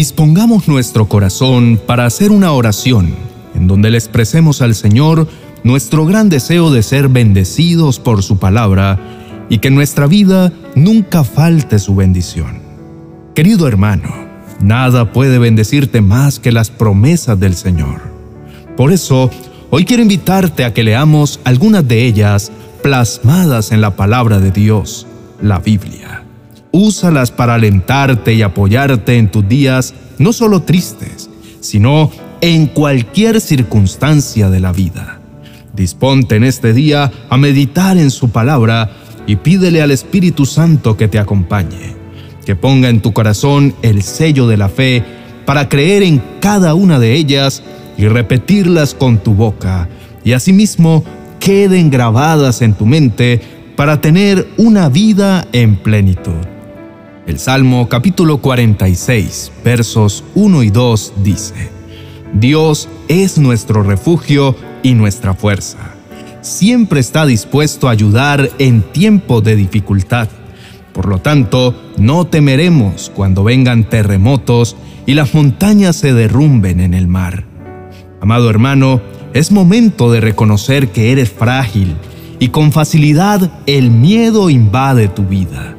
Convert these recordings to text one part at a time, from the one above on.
Dispongamos nuestro corazón para hacer una oración en donde le expresemos al Señor nuestro gran deseo de ser bendecidos por su palabra y que en nuestra vida nunca falte su bendición. Querido hermano, nada puede bendecirte más que las promesas del Señor. Por eso, hoy quiero invitarte a que leamos algunas de ellas plasmadas en la palabra de Dios, la Biblia. Úsalas para alentarte y apoyarte en tus días no solo tristes, sino en cualquier circunstancia de la vida. Disponte en este día a meditar en su palabra y pídele al Espíritu Santo que te acompañe, que ponga en tu corazón el sello de la fe para creer en cada una de ellas y repetirlas con tu boca, y asimismo queden grabadas en tu mente para tener una vida en plenitud. El Salmo capítulo 46, versos 1 y 2 dice, Dios es nuestro refugio y nuestra fuerza. Siempre está dispuesto a ayudar en tiempo de dificultad. Por lo tanto, no temeremos cuando vengan terremotos y las montañas se derrumben en el mar. Amado hermano, es momento de reconocer que eres frágil y con facilidad el miedo invade tu vida.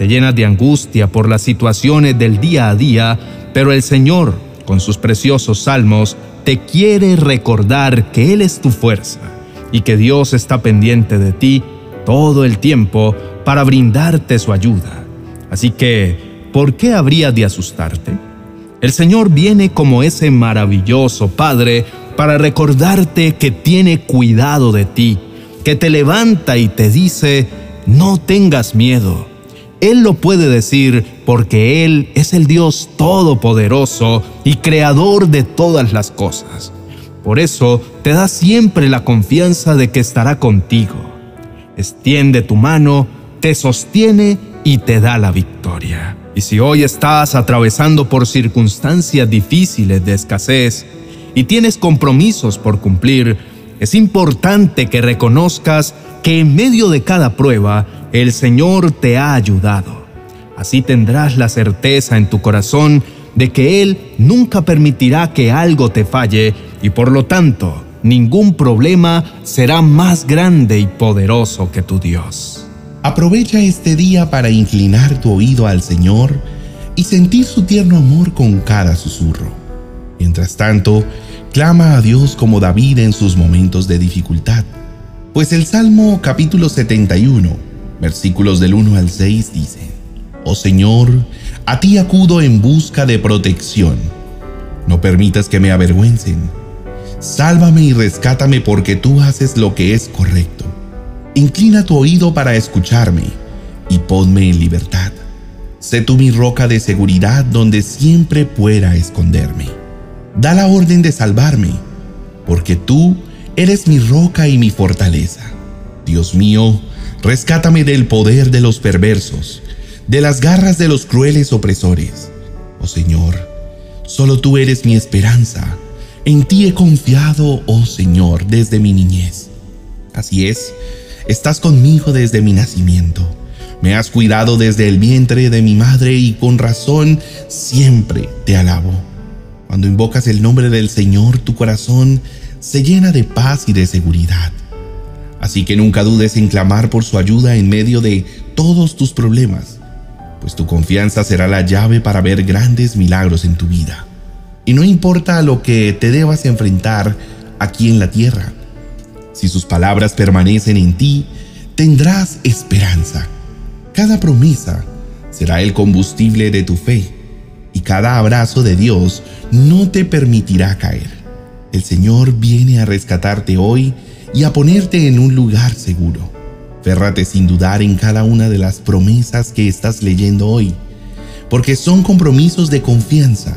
Te llenas de angustia por las situaciones del día a día, pero el Señor con sus preciosos salmos, te quiere recordar que Él es tu fuerza y que Dios está pendiente de ti todo el tiempo para brindarte su ayuda. Así que, ¿por qué habría de asustarte? El Señor viene como ese maravilloso Padre para recordarte que tiene cuidado de ti, que te levanta y te dice, no tengas miedo, él lo puede decir porque Él es el Dios todopoderoso y creador de todas las cosas. Por eso te da siempre la confianza de que estará contigo. Extiende tu mano, te sostiene y te da la victoria. Y si hoy estás atravesando por circunstancias difíciles de escasez y tienes compromisos por cumplir, es importante que reconozcas que en medio de cada prueba el Señor te ha ayudado. Así tendrás la certeza en tu corazón de que Él nunca permitirá que algo te falle y por lo tanto ningún problema será más grande y poderoso que tu Dios. Aprovecha este día para inclinar tu oído al Señor y sentir su tierno amor con cada susurro. Mientras tanto, clama a Dios como David en sus momentos de dificultad, pues el Salmo capítulo 71 versículos del 1 al 6 dice, Oh Señor, a ti acudo en busca de protección. No permitas que me avergüencen. Sálvame y rescátame porque tú haces lo que es correcto. Inclina tu oído para escucharme y ponme en libertad. Sé tú mi roca de seguridad donde siempre pueda esconderme. Da la orden de salvarme, porque tú eres mi roca y mi fortaleza. Dios mío, Rescátame del poder de los perversos, de las garras de los crueles opresores. Oh Señor, solo tú eres mi esperanza. En ti he confiado, oh Señor, desde mi niñez. Así es, estás conmigo desde mi nacimiento. Me has cuidado desde el vientre de mi madre y con razón siempre te alabo. Cuando invocas el nombre del Señor, tu corazón se llena de paz y de seguridad. Así que nunca dudes en clamar por su ayuda en medio de todos tus problemas, pues tu confianza será la llave para ver grandes milagros en tu vida. Y no importa lo que te debas enfrentar aquí en la tierra, si sus palabras permanecen en ti, tendrás esperanza. Cada promesa será el combustible de tu fe y cada abrazo de Dios no te permitirá caer. El Señor viene a rescatarte hoy y a ponerte en un lugar seguro. Férrate sin dudar en cada una de las promesas que estás leyendo hoy, porque son compromisos de confianza,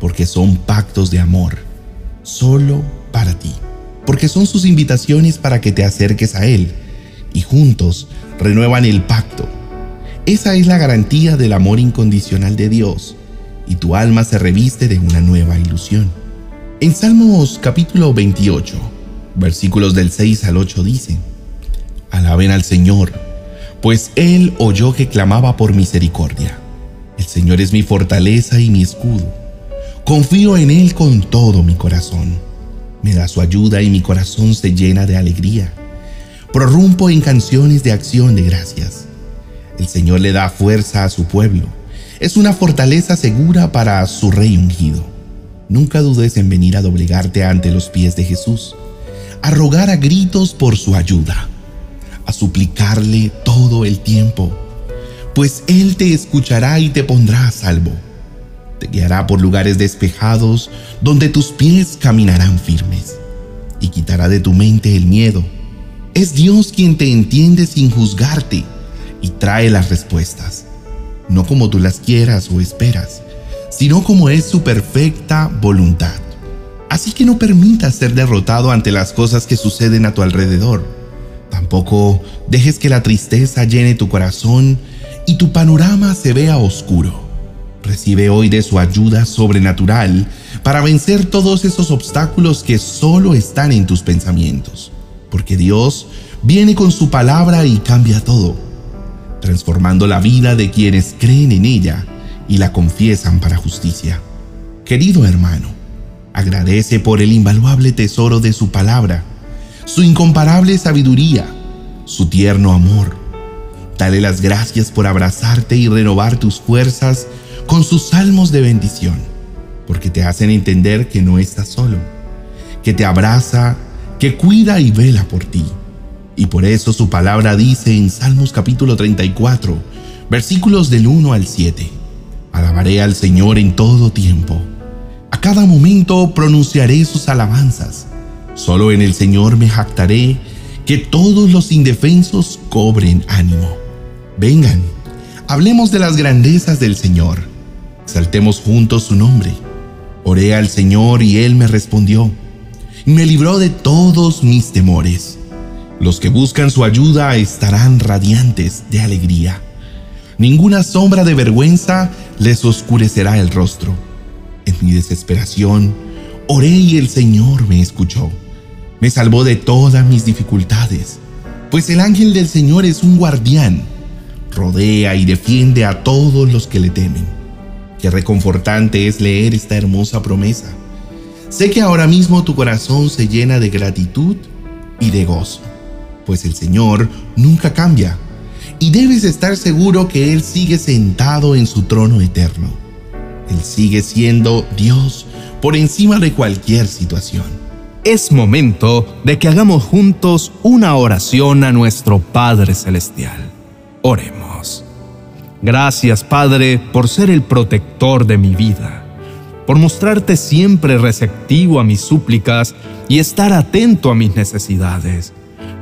porque son pactos de amor, solo para ti, porque son sus invitaciones para que te acerques a Él y juntos renuevan el pacto. Esa es la garantía del amor incondicional de Dios y tu alma se reviste de una nueva ilusión. En Salmos capítulo 28, versículos del 6 al 8 dicen, Alaben al Señor, pues Él oyó que clamaba por misericordia. El Señor es mi fortaleza y mi escudo. Confío en Él con todo mi corazón. Me da su ayuda y mi corazón se llena de alegría. Prorrumpo en canciones de acción de gracias. El Señor le da fuerza a su pueblo. Es una fortaleza segura para su rey ungido. Nunca dudes en venir a doblegarte ante los pies de Jesús, a rogar a gritos por su ayuda, a suplicarle todo el tiempo pues Él te escuchará y te pondrá a salvo. Te guiará por lugares despejados donde tus pies caminarán firmes y quitará de tu mente el miedo. Es Dios quien te entiende sin juzgarte y trae las respuestas, no como tú las quieras o esperas, sino como es su perfecta voluntad. Así que no permitas ser derrotado ante las cosas que suceden a tu alrededor. Tampoco dejes que la tristeza llene tu corazón y tu panorama se vea oscuro. Recibe hoy de su ayuda sobrenatural para vencer todos esos obstáculos que solo están en tus pensamientos, porque Dios viene con su palabra y cambia todo, transformando la vida de quienes creen en ella y la confiesan para justicia. Querido hermano, agradece por el invaluable tesoro de su palabra, su incomparable sabiduría, su tierno amor, Dale las gracias por abrazarte y renovar tus fuerzas con sus salmos de bendición, porque te hacen entender que no estás solo, que te abraza, que cuida y vela por ti. Y por eso su palabra dice en Salmos capítulo 34, versículos del 1 al 7, Alabaré al Señor en todo tiempo. A cada momento pronunciaré sus alabanzas. Solo en el Señor me jactaré, que todos los indefensos cobren ánimo. Vengan, hablemos de las grandezas del Señor. Saltemos juntos su nombre. Oré al Señor y Él me respondió. Me libró de todos mis temores. Los que buscan su ayuda estarán radiantes de alegría. Ninguna sombra de vergüenza les oscurecerá el rostro. En mi desesperación, oré y el Señor me escuchó. Me salvó de todas mis dificultades, pues el ángel del Señor es un guardián rodea y defiende a todos los que le temen. Qué reconfortante es leer esta hermosa promesa. Sé que ahora mismo tu corazón se llena de gratitud y de gozo, pues el Señor nunca cambia y debes estar seguro que Él sigue sentado en su trono eterno. Él sigue siendo Dios por encima de cualquier situación. Es momento de que hagamos juntos una oración a nuestro Padre Celestial. Oremos. Gracias, Padre, por ser el protector de mi vida, por mostrarte siempre receptivo a mis súplicas y estar atento a mis necesidades,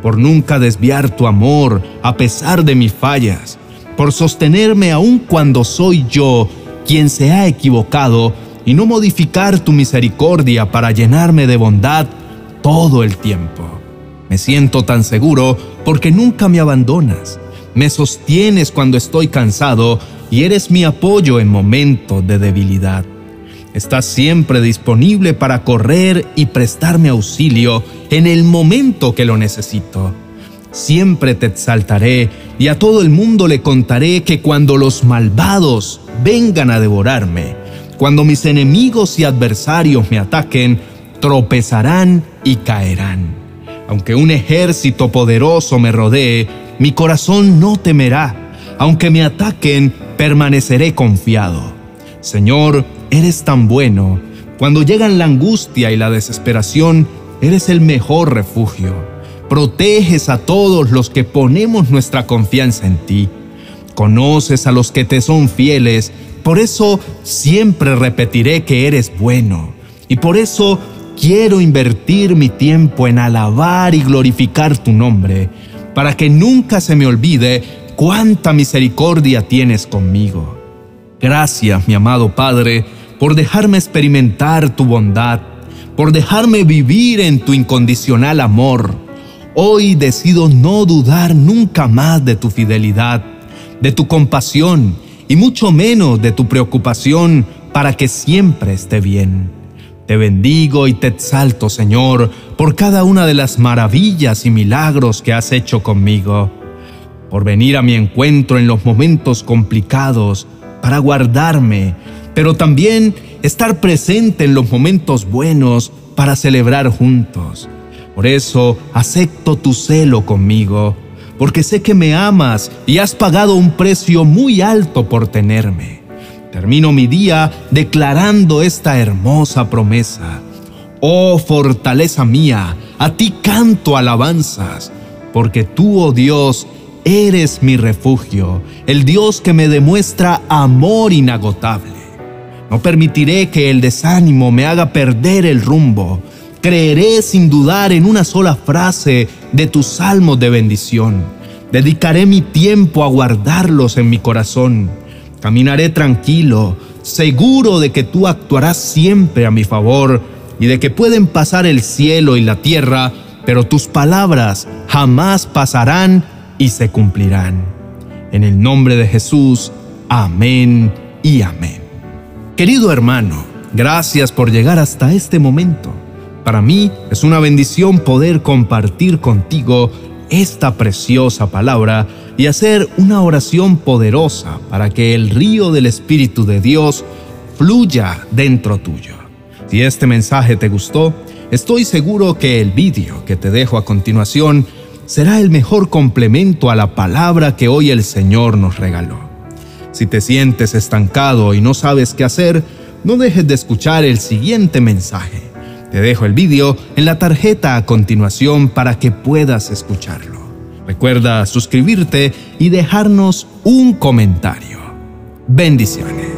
por nunca desviar tu amor a pesar de mis fallas, por sostenerme aun cuando soy yo quien se ha equivocado y no modificar tu misericordia para llenarme de bondad todo el tiempo. Me siento tan seguro porque nunca me abandonas me sostienes cuando estoy cansado y eres mi apoyo en momentos de debilidad. Estás siempre disponible para correr y prestarme auxilio en el momento que lo necesito. Siempre te exaltaré y a todo el mundo le contaré que cuando los malvados vengan a devorarme, cuando mis enemigos y adversarios me ataquen, tropezarán y caerán. Aunque un ejército poderoso me rodee, mi corazón no temerá. Aunque me ataquen, permaneceré confiado. Señor, eres tan bueno. Cuando llegan la angustia y la desesperación, eres el mejor refugio. Proteges a todos los que ponemos nuestra confianza en ti. Conoces a los que te son fieles, por eso siempre repetiré que eres bueno. Y por eso quiero invertir mi tiempo en alabar y glorificar tu nombre para que nunca se me olvide cuánta misericordia tienes conmigo. Gracias, mi amado Padre, por dejarme experimentar tu bondad, por dejarme vivir en tu incondicional amor. Hoy decido no dudar nunca más de tu fidelidad, de tu compasión y mucho menos de tu preocupación para que siempre esté bien. Te bendigo y te exalto, Señor, por cada una de las maravillas y milagros que has hecho conmigo, por venir a mi encuentro en los momentos complicados, para guardarme, pero también estar presente en los momentos buenos para celebrar juntos. Por eso acepto tu celo conmigo, porque sé que me amas y has pagado un precio muy alto por tenerme. Termino mi día declarando esta hermosa promesa. Oh fortaleza mía, a ti canto alabanzas, porque tú, oh Dios, eres mi refugio, el Dios que me demuestra amor inagotable. No permitiré que el desánimo me haga perder el rumbo. Creeré sin dudar en una sola frase de tus salmos de bendición. Dedicaré mi tiempo a guardarlos en mi corazón. Caminaré tranquilo, seguro de que tú actuarás siempre a mi favor y de que pueden pasar el cielo y la tierra, pero tus palabras jamás pasarán y se cumplirán. En el nombre de Jesús, amén y amén. Querido hermano, gracias por llegar hasta este momento. Para mí es una bendición poder compartir contigo esta preciosa palabra y hacer una oración poderosa para que el río del Espíritu de Dios fluya dentro tuyo. Si este mensaje te gustó, estoy seguro que el vídeo que te dejo a continuación será el mejor complemento a la palabra que hoy el Señor nos regaló. Si te sientes estancado y no sabes qué hacer, no dejes de escuchar el siguiente mensaje. Te dejo el vídeo en la tarjeta a continuación para que puedas escucharlo. Recuerda suscribirte y dejarnos un comentario. Bendiciones.